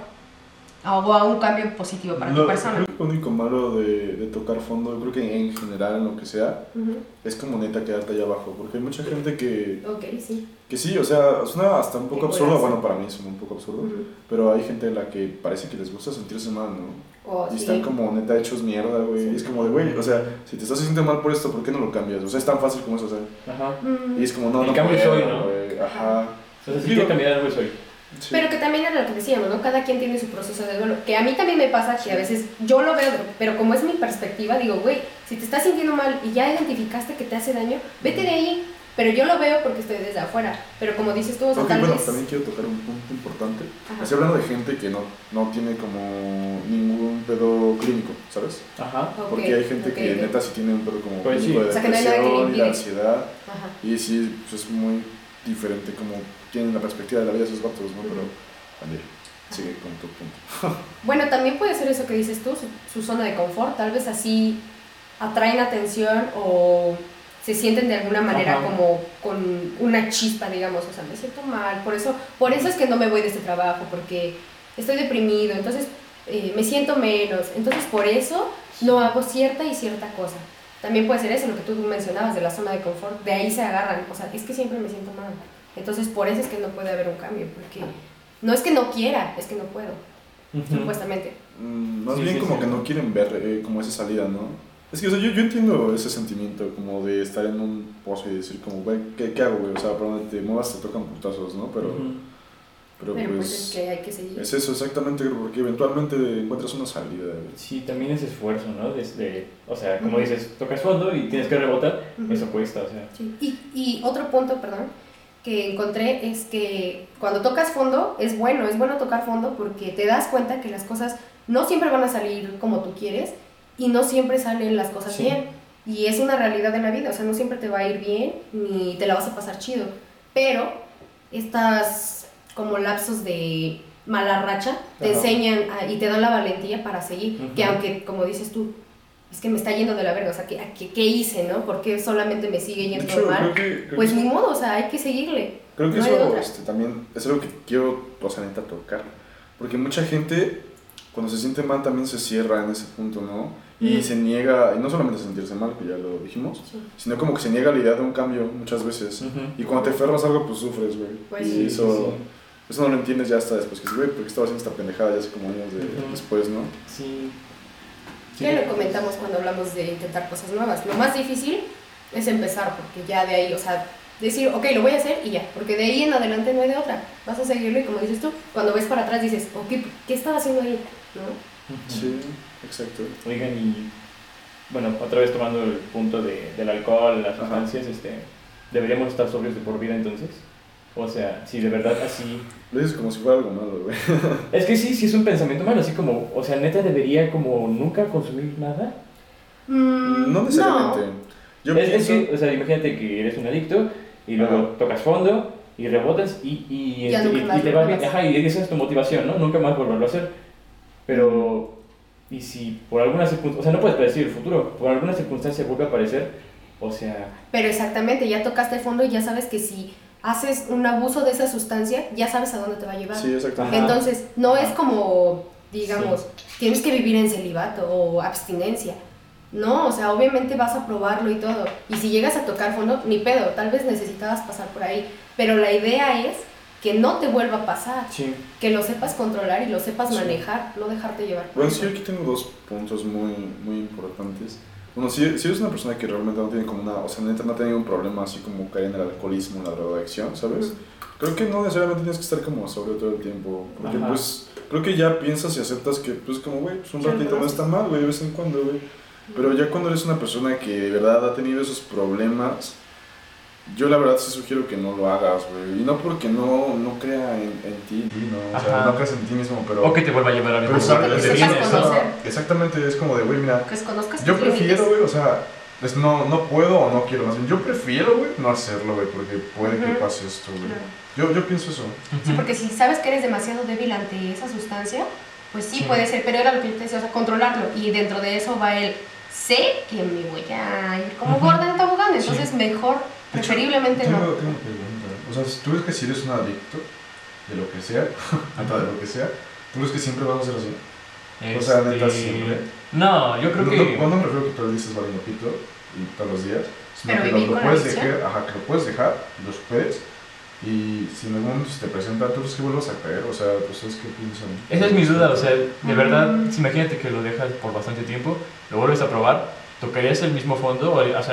o a un cambio positivo para Lo- tu persona. Creo que lo único malo de, de tocar fondo, yo creo que en general, en lo que sea, Ujú. es como neta quedarte allá abajo. Porque hay mucha gente que, Ok, sí. que sí, o sea, suena hasta un poco absurdo. Bueno, para mí suena un poco absurdo. Ujú. Pero hay gente a la que parece que les gusta sentirse mal, ¿no? O Y sí. están como neta hechos mierda, güey. Y es como de, güey, o sea, si te estás sintiendo mal por esto, ¿por qué no lo cambias? O sea, es tan fácil como eso, o sea. Ajá. Mm. Y es como, no, El no cambio puedo, soy, ¿no? güey, Ajá. O sea, si quiero cambiar algo soy. Sí. Pero que también era lo que decíamos, ¿no? Cada quien tiene su proceso de duelo. Que a mí también me pasa que a veces yo lo veo, pero como es mi perspectiva, digo, güey, si te estás sintiendo mal y ya identificaste que te hace daño, vete de ahí. Pero yo lo veo porque estoy desde afuera. Pero como dices tú, o sea, Ok, tal bueno, vez... también quiero tocar un punto importante. Ajá. Estoy hablando de gente que no, no tiene como ningún pedo clínico, ¿sabes? Ajá. Ok, Porque hay gente ok, que neta sí tiene un pedo como Pues sí. clínico de O sea, que no hay nada que le depresión y de ansiedad. Ajá. Y sí, pues es muy diferente como tienen la perspectiva de la vida esos vatos, ¿no? Pero, Andy, sigue con tu punto. Bueno, también puede ser eso que dices tú, su, su zona de confort. Tal vez así atraen atención o se sienten de alguna manera Ajá. como con una chispa, digamos. O sea, me siento mal. Por eso, por eso es que no me voy de este trabajo, porque estoy deprimido, entonces eh, me siento menos. Entonces, por eso no hago cierta y cierta cosa. También puede ser eso, lo que tú mencionabas de la zona de confort. De ahí se agarran. O sea, es que siempre me siento mal. Entonces, por eso es que no puede haber un cambio, porque no es que no quiera, es que no puedo, Ujú. supuestamente. Mm, más Sí, bien sí, como sí. que no quieren ver eh, como esa salida, ¿no? Es que, o sea, yo, yo entiendo ese sentimiento como de estar en un pozo y decir como, güey, ¿qué, ¿qué hago, güey? O sea, para donde te muevas te tocan putazos, ¿no? Pero, Ujú. pero, Pero pues, pues es que hay que seguir. es eso exactamente, porque eventualmente encuentras una salida. güey. Sí, también es esfuerzo, ¿no? Desde, o sea, como Ujú. dices, tocas fondo y tienes que rebotar, eso cuesta, o sea. Sí. Y, y otro punto, perdón, que encontré es que cuando tocas fondo es bueno, es bueno tocar fondo porque te das cuenta que las cosas no siempre van a salir como tú quieres y no siempre salen las cosas Sí. bien. Y es una realidad de la vida, o sea, no siempre te va a ir bien ni te la vas a pasar chido. Pero estas como lapsos de mala racha te enseñan a- y te dan la valentía para seguir. Que aunque, como dices tú, es que me está yendo de la verga, o sea, ¿qué, qué, qué hice, no? ¿Por qué solamente me sigue yendo hecho, creo mal? que, creo Pues que, ni modo, o sea, hay que seguirle. creo que no eso este, también es algo que quiero, o sea, neta, tocar. Porque mucha gente, cuando se siente mal, también se cierra en ese punto, ¿no? Y Mm. se niega, y no solamente a sentirse mal, que ya lo dijimos, Sí. sino como que se niega la idea de un cambio muchas veces. Ujú. Y cuando te aferras algo, pues sufres, güey. Pues y sí, eso, eso no lo entiendes ya hasta después. Que güey, ¿por qué estaba haciendo esta pendejada ya hace como años de, Ujú. después, no? Sí. Sí. Ya lo comentamos cuando hablamos de intentar cosas nuevas. Lo más difícil es empezar, porque ya de ahí, o sea, decir, ok, lo voy a hacer y ya, porque de ahí en adelante no hay de otra. Vas a seguirlo y como dices tú, cuando ves para atrás dices, ok, ¿qué estaba haciendo ahí? ¿No? Sí, exacto. Oigan, y bueno, otra vez tomando el punto de, del alcohol, las sustancias, este, ¿deberíamos estar sobrios de por vida entonces? O sea, si de verdad así... Lo dices como si fuera algo malo, güey. Es que sí, sí es un pensamiento malo, así como, o sea, neta debería como nunca consumir nada. Mm, No necesariamente. Yo es, es pienso... que, o sea, imagínate que eres un adicto y luego Ajá. tocas fondo y rebotas y, y, este, y- y te va bien. Ajá, y esa es tu motivación, ¿no? Nunca más volverlo a hacer. Pero, y si por alguna circunstancia, o sea, no puedes predecir el futuro, por alguna circunstancia vuelve a aparecer, o sea, Pero exactamente, ya tocaste fondo y ya sabes que si haces un abuso de esa sustancia, ya sabes a dónde te va a llevar. Sí, exactamente. Entonces, no Ajá. es como, digamos, tienes que vivir en celibato o abstinencia. No, o sea, obviamente vas a probarlo y todo. Y si llegas a tocar fondo, ni pedo, tal vez necesitabas pasar por ahí. Pero la idea es que no te vuelva a pasar, sí. que lo sepas controlar y lo sepas Sí. manejar, no dejarte llevar. por Bueno, eso. sí, aquí tengo dos puntos muy, muy importantes. Uno, si, si eres una persona que realmente no tiene como una, o sea, neta no ha tenido un problema así como caer en el alcoholismo, en la drogadicción, ¿sabes? Creo que no necesariamente tienes que estar como sobrio todo el tiempo, porque Ajá. pues creo que ya piensas y aceptas que pues como, güey, pues un ratito no está mal, güey, de vez en cuando, güey. Pero ya cuando eres una persona que de verdad ha tenido esos problemas, yo la verdad sí sugiero que no lo hagas, güey. Y no porque no, no crea en, en ti, no, o sea, no creas en ti mismo, pero... O que te vuelva a llevar a vienes, conocer. ¿no? Exactamente, es como de, güey, mira, Que conozcas yo prefiero, güey, o sea, es no, no puedo o no quiero. Más bien, yo prefiero, güey, no hacerlo, güey, porque puede que pase esto, güey. Claro. Yo, yo pienso eso. Sí, porque si sabes que eres demasiado débil ante esa sustancia, pues sí, Sí. puede ser, pero era lo que yo te decía, o sea, controlarlo. Y dentro de eso va el, sé que me voy a ir como Ujú. gorda en tobogán, Entonces mejor, De hecho, preferiblemente tengo, no. tengo una pregunta. O sea, si tú ves que si eres un adicto de lo que sea, hasta de lo que sea, ¿tú crees que siempre vas a ser así? O sea, neta, Este, siempre. No, yo creo no, que... no, cuando me refiero que tú dices valiendo pito y todos los días, sino Pero que lo, puedes dejar, ajá, que lo puedes dejar, los puedes, y si en algún momento se te presenta, tú crees que vuelvas a caer, o sea, ¿ustedes qué piensan? Esa es mi duda, o sea, de Mm. verdad, si imagínate que lo dejas por bastante tiempo, lo vuelves a probar, tocarías el mismo fondo, o harías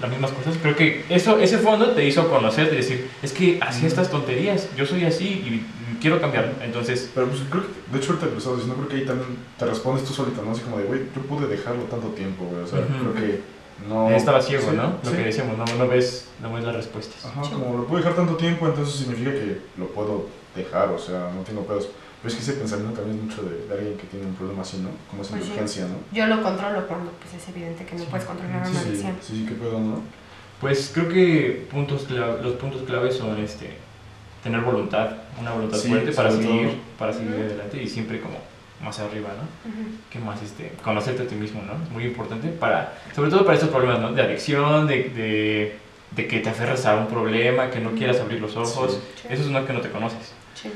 las mismas cosas. Creo que eso, ese fondo te hizo conocer, de decir, es que hacía Mm. estas tonterías, yo soy así y quiero cambiar. Entonces, Pero pues creo que, de hecho ahorita lo estabas diciendo, creo que ahí también te respondes tú solito, ¿no? Así como de, güey, yo pude dejarlo tanto tiempo, güey, o sea, creo que no... estaba ciego, Sí, ¿no? Lo sí. que decíamos, no, no ves, no ves las respuestas. Ajá, Sí. como lo puedo dejar tanto tiempo, entonces significa que lo puedo dejar, o sea, no tengo pedos. Pero es que ese pensamiento también es mucho de, de alguien que tiene un problema así, ¿no? Como esa Pues sí. ¿no? Yo lo controlo cuando pues, es evidente que no puedes controlar Sí, una sí, adicción. sí, sí, qué pedo, ¿no? Pues creo que puntos cla- los puntos claves son este, tener voluntad, una voluntad Sí, fuerte para seguir, todo. para seguir Ujú. adelante y siempre como más arriba, ¿no? Ujú. ¿Qué más? Este, conocerte a ti mismo, ¿no? Es muy importante para, sobre todo para estos problemas, ¿no? De adicción, de, de, de que te aferras a un problema, que no quieras abrir los ojos. Sí. Eso es una que no te conoces. Sí.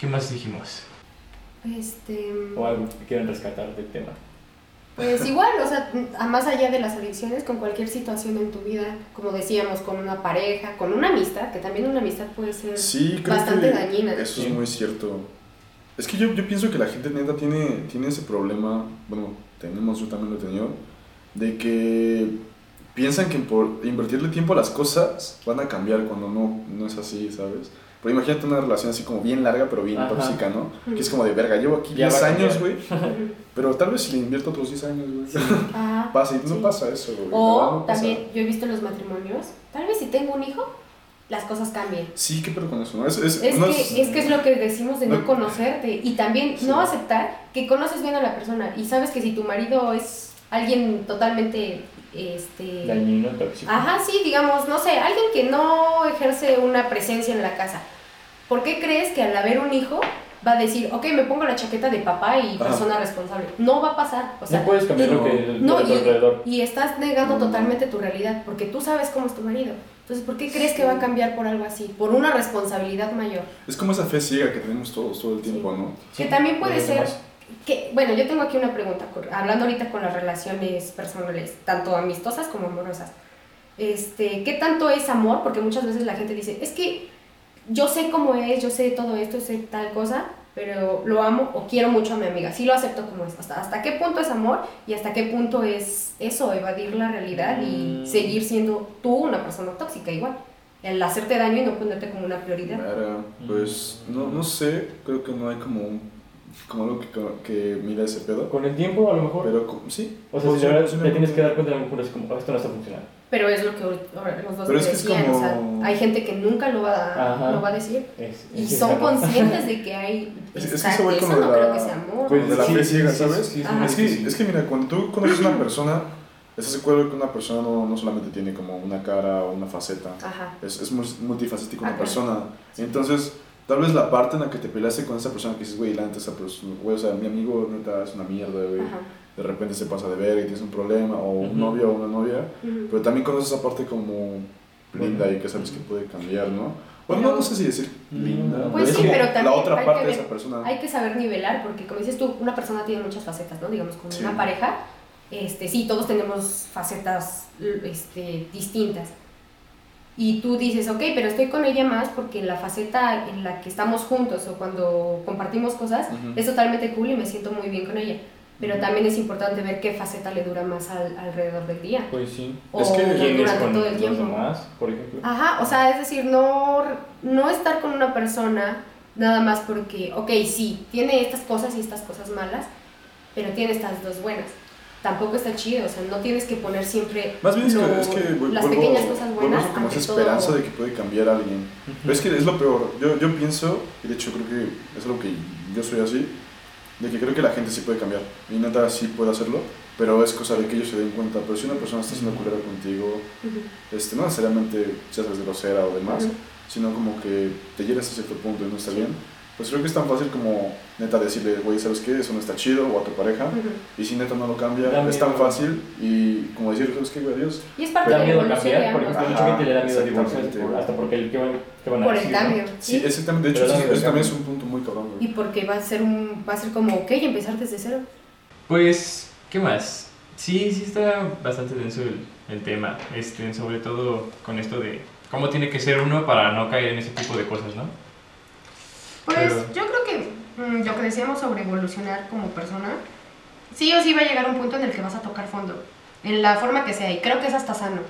¿Qué más dijimos? Este, O algo que quieran rescatar del tema. Pues igual, o sea, a más allá de las adicciones, con cualquier situación en tu vida, como decíamos, con una pareja, con una amistad, que también una amistad puede ser Sí, creo bastante que dañina. Eso es muy cierto. Es que yo, yo pienso que la gente neta tiene, tiene ese problema, bueno, tenemos, yo también lo he tenido, de que piensan que por invertirle tiempo a las cosas van a cambiar cuando no, no es así, ¿sabes? Pero imagínate una relación así como bien larga, pero bien Ajá. tóxica, ¿no? Que es como de verga, llevo aquí Ya 10 va a años, güey, pero tal vez si le invierto otros 10 años, güey, Ajá. pasa, y no Sí. pasa eso, güey. O no también, yo he visto en los matrimonios, tal vez si tengo un hijo, las cosas cambian. Sí, qué pedo con eso, ¿no? Es, es, Es no que, es que es lo que decimos de no no- conocerte y también Sí. no aceptar que conoces bien a la persona y sabes que si tu marido es alguien totalmente este Dañino, tóxico. Ajá, sí, digamos, no sé, alguien que no ejerce una presencia en la casa. ¿Por qué crees que al haber un hijo va a decir, ok, me pongo la chaqueta de papá y Ajá. persona responsable? No va a pasar. O sea, no puedes cambiar y- lo que no, y- alrededor. y estás negando No. totalmente tu realidad, porque tú sabes cómo es tu marido. Entonces, ¿por qué crees que va a cambiar por algo así? Por una responsabilidad mayor. Es como esa fe ciega que tenemos todos todo el tiempo, ¿no? que también puede ser demás. Que, bueno, yo tengo aquí una pregunta, hablando ahorita con las relaciones personales, tanto amistosas como amorosas. Este, ¿qué tanto es amor? Porque muchas veces la gente dice, es que yo sé cómo es, yo sé todo esto, sé tal cosa, pero lo amo o quiero mucho a mi amiga, sí lo acepto como es. ¿Hasta, hasta qué punto es amor y hasta qué punto es eso, evadir la realidad y Mm. seguir siendo tú una persona tóxica igual? El hacerte daño y no ponerte como una prioridad. Pues no, no sé, creo que no hay como, un- como algo que, que mida ese pedo. Con el tiempo, a lo mejor. Pero sí. o sea, pues, si de verdad te tienes que dar cuenta, a lo mejor es como, "Oh, esto no está funcionando. Pero es lo que los dos Pero es que es decían, o sea, como- hay gente que nunca lo va, Ajá. lo va a decir Es- y es son conscientes de que hay Es- es que va eso como de no la- creo que sea amor. Pues, de la sí, fe ciega, sí, ¿sabes? sí. Es que, es que mira, cuando tú conoces a una persona, estás de acuerdo que una persona no, no solamente tiene como una cara o una faceta, Ajá. es, es mul- multifacético una persona. Entonces, tal vez la parte en la que te peleaste con esa persona que dices, güey, la neta, esa persona, güey, o sea, mi amigo neta es una mierda, güey. Ajá. De repente se pasa de ver y tienes un problema, o un Ujú. novio o una novia. Ujú. Pero también conoces esa parte como linda y que sabes que puede cambiar, ¿no? Bueno, Pero- no, no sé si decir linda. Pues es sí, como pero también la otra parte de esa persona. Hay que saber nivelar porque como dices tú, una persona tiene muchas facetas, ¿no? Digamos, con Sí. una pareja, este, sí, todos tenemos facetas este, distintas. Y tú dices, ok, pero estoy con ella más porque la faceta en la que estamos juntos o cuando compartimos cosas Ujú. es totalmente cool y me siento muy bien con ella. Pero Ujú. también es importante ver qué faceta le dura más al- alrededor del día. Pues sí. O Es que- ¿Quién es durante con todo el tiempo. demás, por ejemplo? Ajá, o sea, es decir, no, no estar con una persona nada más porque, ok, sí, tiene estas cosas y estas cosas malas, pero tiene estas dos buenas. Tampoco está chido, o sea, no tienes que poner siempre Más bien es lo- que, es que vu- las vuelvo, pequeñas cosas vuelvo buenas como ante esa todo. esperanza de que puede cambiar a alguien. Pero es que es lo peor. Yo, yo pienso, y de hecho creo que es algo que yo soy así, de que creo que la gente sí puede cambiar. Y neta sí puede hacerlo. pero es cosa de que ellos se den cuenta. Pero si una persona está siendo culera contigo, Ujú. este, no necesariamente seas grosera o demás, Ujú. sino como que te llegas a cierto punto y no está bien, pues creo que es tan fácil como neta decirle, güey, ¿sabes qué? Eso no está chido, o a tu pareja, Ujú. y si neta no lo cambia, Da es tan miedo. fácil, y como decir, ¿sabes qué, güey? Adiós. Y es parte Te da de la miedo cambiar, por ambos. ejemplo, Ajá, mucha gente le da miedo divorciarse hasta porque el que van, que van a Por el decir, ¿no? cambio. Sí, ¿sí? exactamente. De hecho, eso, eso también es un punto muy cabrón, Y porque va a ser un va a ser como, ok, empezar desde cero. Pues, ¿qué más? Sí, sí está bastante denso el, el tema, este, sobre todo con esto de cómo tiene que ser uno para no caer en ese tipo de cosas, ¿no? Pues Pero- yo creo que mm, lo que decíamos sobre evolucionar como persona, sí o sí va a llegar un punto en el que vas a tocar fondo, en la forma que sea, y creo que es hasta sano,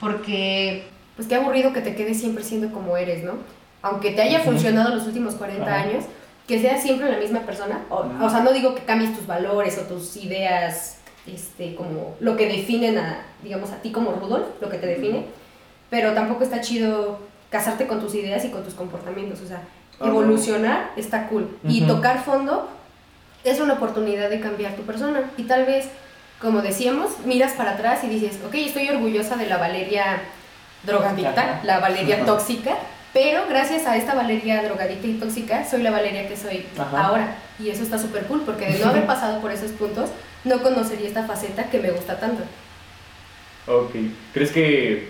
porque pues qué aburrido que te quedes siempre siendo como eres, ¿no? Aunque te haya funcionado los últimos 40 Ajá. años, que seas siempre la misma persona, o, o sea, no digo que cambies tus valores o tus ideas, este, como lo que definen a, digamos, a ti como Rudolf, lo que te define, pero tampoco está chido casarte con tus ideas y con tus comportamientos, o sea, Ah, evolucionar está cool. Y tocar fondo es una oportunidad de cambiar tu persona. Y tal vez, como decíamos, miras para atrás y dices, ok, estoy orgullosa de la Valeria drogadicta, la Valeria tóxica, pero gracias a esta Valeria drogadicta y tóxica, soy la Valeria que soy Ajá. ahora. Y eso está súper cool, porque de no haber pasado por esos puntos, no conocería esta faceta que me gusta tanto. Ok. ¿Crees que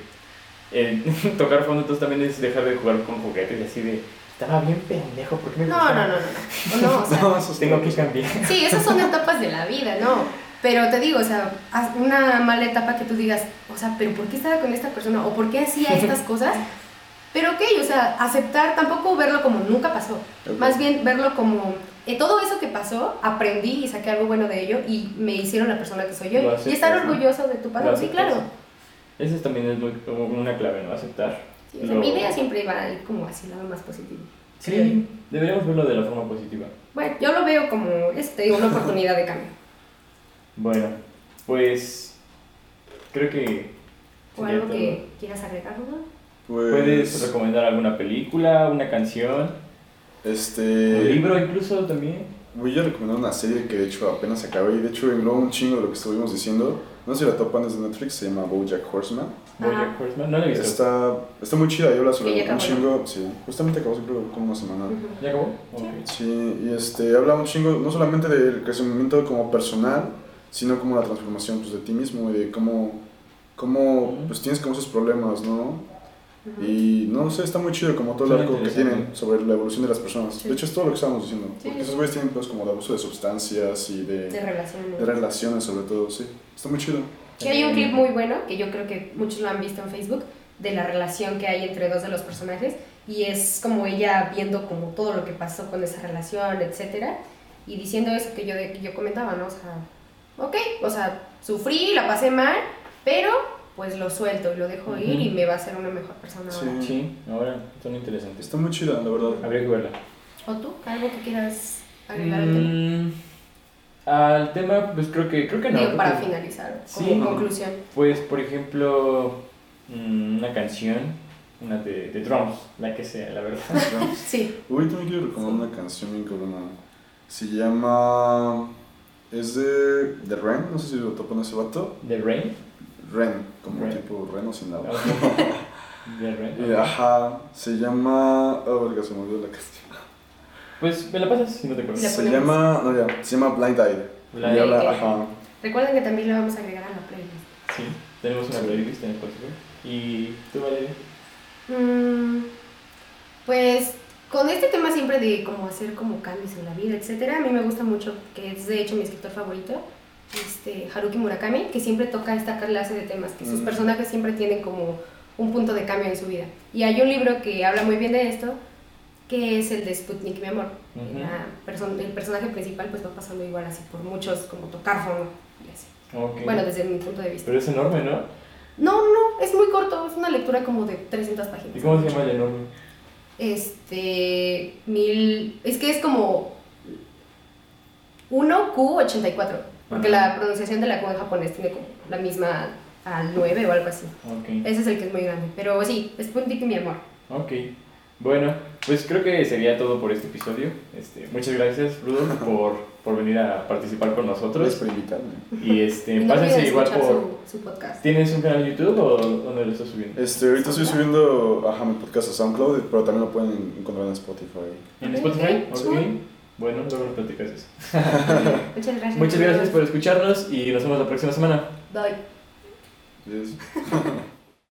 el tocar fondo entonces también es dejar de jugar con juguetes y así de, estaba bien pendejo, ¿por qué me No, no, no, no. no. O sea, No, Tengo que cambiar. Sí, esas son etapas de la vida, ¿no? Pero te digo, o sea, una mala etapa que tú digas, o sea, pero ¿por qué estaba con esta persona? ¿O por qué hacía estas cosas? Pero ok, o sea, aceptar, tampoco verlo como nunca pasó. Ok. Más bien verlo como, eh, todo eso que pasó, aprendí y saqué algo bueno de ello y me hicieron la persona que soy aceptas, Y estar orgulloso de tu pasado, sí, claro. Eso también es muy, como una clave, ¿no? Aceptar. Sí, o sea, lo- mi idea siempre va a ir como hacia el lado más positivo. Sí, deberíamos verlo de la forma positiva. Bueno, yo lo veo como, es, te digo, una oportunidad de cambio. Bueno, pues creo que... O algo todo. que quieras agregar, ¿no? Pues, ¿Puedes recomendar alguna película, una canción, un Este. libro incluso también? Voy a recomendar una serie que de hecho apenas acabé y de hecho engloba un chingo de lo que estuvimos diciendo. No sé si la topan es de Netflix, se llama Bojack Horseman. Bojack Horseman, no la he visto. Está, está muy chida y habla sobre un acabó, chingo. Sí, justamente acabó, creo, como una semana. ¿Ya acabó? Sí, y este, habla un chingo, no solamente del crecimiento como personal, sino como la transformación pues, de ti mismo y de cómo, cómo pues, tienes como esos problemas, ¿no? Ujú. Y no sé, está muy chido como todo el arco que tienen sobre la evolución de las personas. Sí. De hecho, es todo lo que estábamos diciendo. Sí, porque esos güeyes tienen pues como de abuso de sustancias y de, De relaciones. de relaciones sobre todo, sí. Está muy chido. Sí, hay un clip muy bueno que yo creo que muchos lo han visto en Facebook de la relación que hay entre dos de los personajes y es como ella viendo como todo lo que pasó con esa relación, etcétera, y diciendo eso que yo, de- que yo comentaba, ¿no? O sea, ok, o sea, sufrí, la pasé mal, pero pues lo suelto y lo dejo ir Ujú. y me va a hacer una mejor persona Sí. ahora. Sí, ahora son interesantes. Está muy chida, la verdad. Habría que verla. ¿O tú? ¿Algo que quieras agregar al tema? Mm, al tema, pues creo que, creo que no. Digo, creo para que- finalizar, como Sí. conclusión. Pues, por ejemplo, mm, una canción, una de, de drums, la que sea, la verdad. Sí, Uy, también quiero recomendar una canción bien cabrona. Se llama... Es de, de Ren, no sé si lo topan ese vato. The Rain. Ren, como Ren. tipo reno sin agua. The Rain. Y, ajá, se llama... Oh, verga, se me olvidó la canción. Pues me la pasas si no te acuerdas. Se llama... No, ya, se llama Blind Eye. Blind Y habla, Eye. ajá. recuerden que también lo vamos a agregar a la playlist. Sí, tenemos una playlist en Spotify. ¿Y tú, Valeria? Mm, pues con este tema siempre de cómo hacer como cambios en la vida, etcétera, a mí me gusta mucho, que es de hecho mi escritor favorito, este Haruki Murakami, que siempre toca esta clase de temas, que sus personajes siempre tienen como un punto de cambio en su vida. Y hay un libro que habla muy bien de esto, que es el de Sputnik, mi amor. Ujú. La perso- el personaje principal pues va pasando igual así por muchos, como tocar fondo y así. Ok. Bueno, desde mi punto de vista. Pero es enorme, ¿no? No, no, es muy corto, es una lectura como de 300 páginas. ¿Y cómo se llama el enorme? Este, mil, es que es como 1Q84, porque Ajá. la pronunciación de la Q en japonés tiene como la misma al 9 o algo así. Ok. Ese es el que es muy grande, pero sí, Sputnik mi amor. Ok. Bueno, pues creo que sería todo por este episodio. Este, muchas gracias, Rudolf, por, por venir a participar con Gracias nosotros. por invitarme. Y este, no pásense igual por... su, su podcast. ¿Tienes un canal de YouTube o dónde lo estás subiendo? Este, ahorita estoy subiendo ajá, mi podcast a SoundCloud, pero también lo pueden encontrar en Spotify. ¿En Spotify? ok. Bueno, luego nos platicas eso. Muchas gracias. Muchas gracias por escucharnos y nos vemos la próxima semana. Bye. Yes.